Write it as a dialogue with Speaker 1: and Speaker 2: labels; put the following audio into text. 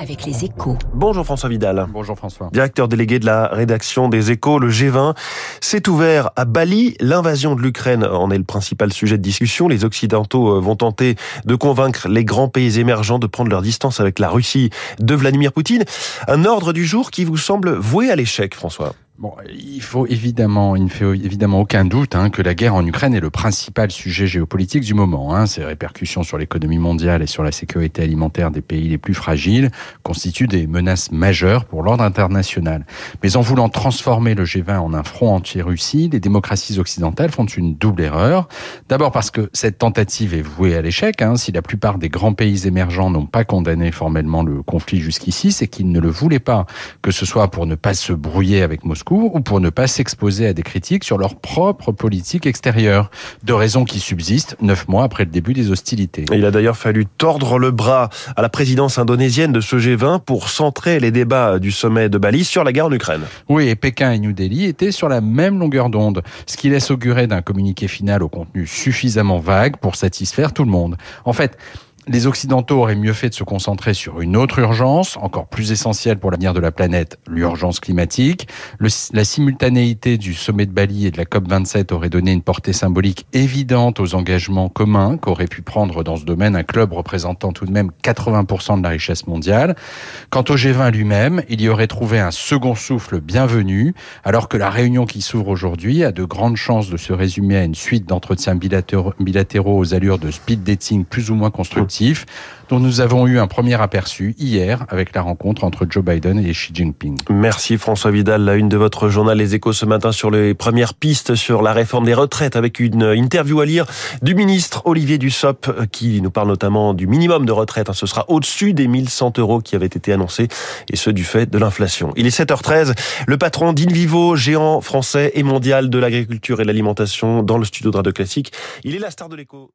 Speaker 1: avec les échos.
Speaker 2: Bonjour François Vidal.
Speaker 3: Bonjour François.
Speaker 2: Directeur délégué de la rédaction des échos, le G20 s'est ouvert à Bali. L'invasion de l'Ukraine en est le principal sujet de discussion. Les Occidentaux euh, vont tenter de convaincre les grands pays émergents de prendre leur distance avec la Russie de Vladimir Poutine. Un ordre du jour qui vous semble voué à l'échec, François.
Speaker 3: Bon, il faut évidemment, il ne fait évidemment aucun doute hein, que la guerre en Ukraine est le principal sujet géopolitique du moment. Hein. Ses répercussions sur l'économie mondiale et sur la sécurité alimentaire des pays les plus fragiles constituent des menaces majeures pour l'ordre international. Mais en voulant transformer le G20 en un front anti-Russie, les démocraties occidentales font une double erreur. D'abord parce que cette tentative est vouée à l'échec. Hein. Si la plupart des grands pays émergents n'ont pas condamné formellement le conflit jusqu'ici, c'est qu'ils ne le voulaient pas, que ce soit pour ne pas se brouiller avec Moscou ou pour ne pas s'exposer à des critiques sur leur propre politique extérieure. Deux raisons qui subsistent neuf mois après le début des hostilités.
Speaker 2: Il a d'ailleurs fallu tordre le bras à la présidence indonésienne de ce G20 pour centrer les débats du sommet de Bali sur la guerre en Ukraine.
Speaker 3: Oui, et Pékin et New Delhi étaient sur la même longueur d'onde, ce qui laisse augurer d'un communiqué final au contenu suffisamment vague pour satisfaire tout le monde. En fait, les Occidentaux auraient mieux fait de se concentrer sur une autre urgence, encore plus essentielle pour l'avenir de la planète, l'urgence climatique. la simultanéité du sommet de Bali et de la COP27 aurait donné une portée symbolique évidente aux engagements communs qu'aurait pu prendre dans ce domaine un club représentant tout de même 80% de la richesse mondiale. Quant au G20 lui-même, il y aurait trouvé un second souffle bienvenu, alors que la réunion qui s'ouvre aujourd'hui a de grandes chances de se résumer à une suite d'entretiens bilatéraux, aux allures de speed dating plus ou moins constructifs dont nous avons eu un premier aperçu hier avec la rencontre entre Joe Biden et Xi Jinping.
Speaker 2: Merci François Vidal, la une de votre journal Les Échos ce matin sur les premières pistes sur la réforme des retraites avec une interview à lire du ministre Olivier Dussopt qui nous parle notamment du minimum de retraite. Ce sera au-dessus des 1100 euros qui avaient été annoncés et ce du fait de l'inflation. Il est 7h13, le patron d'Invivo, géant français et mondial de l'agriculture et de l'alimentation dans le studio de Radio Classique. Il est la star de l'écho.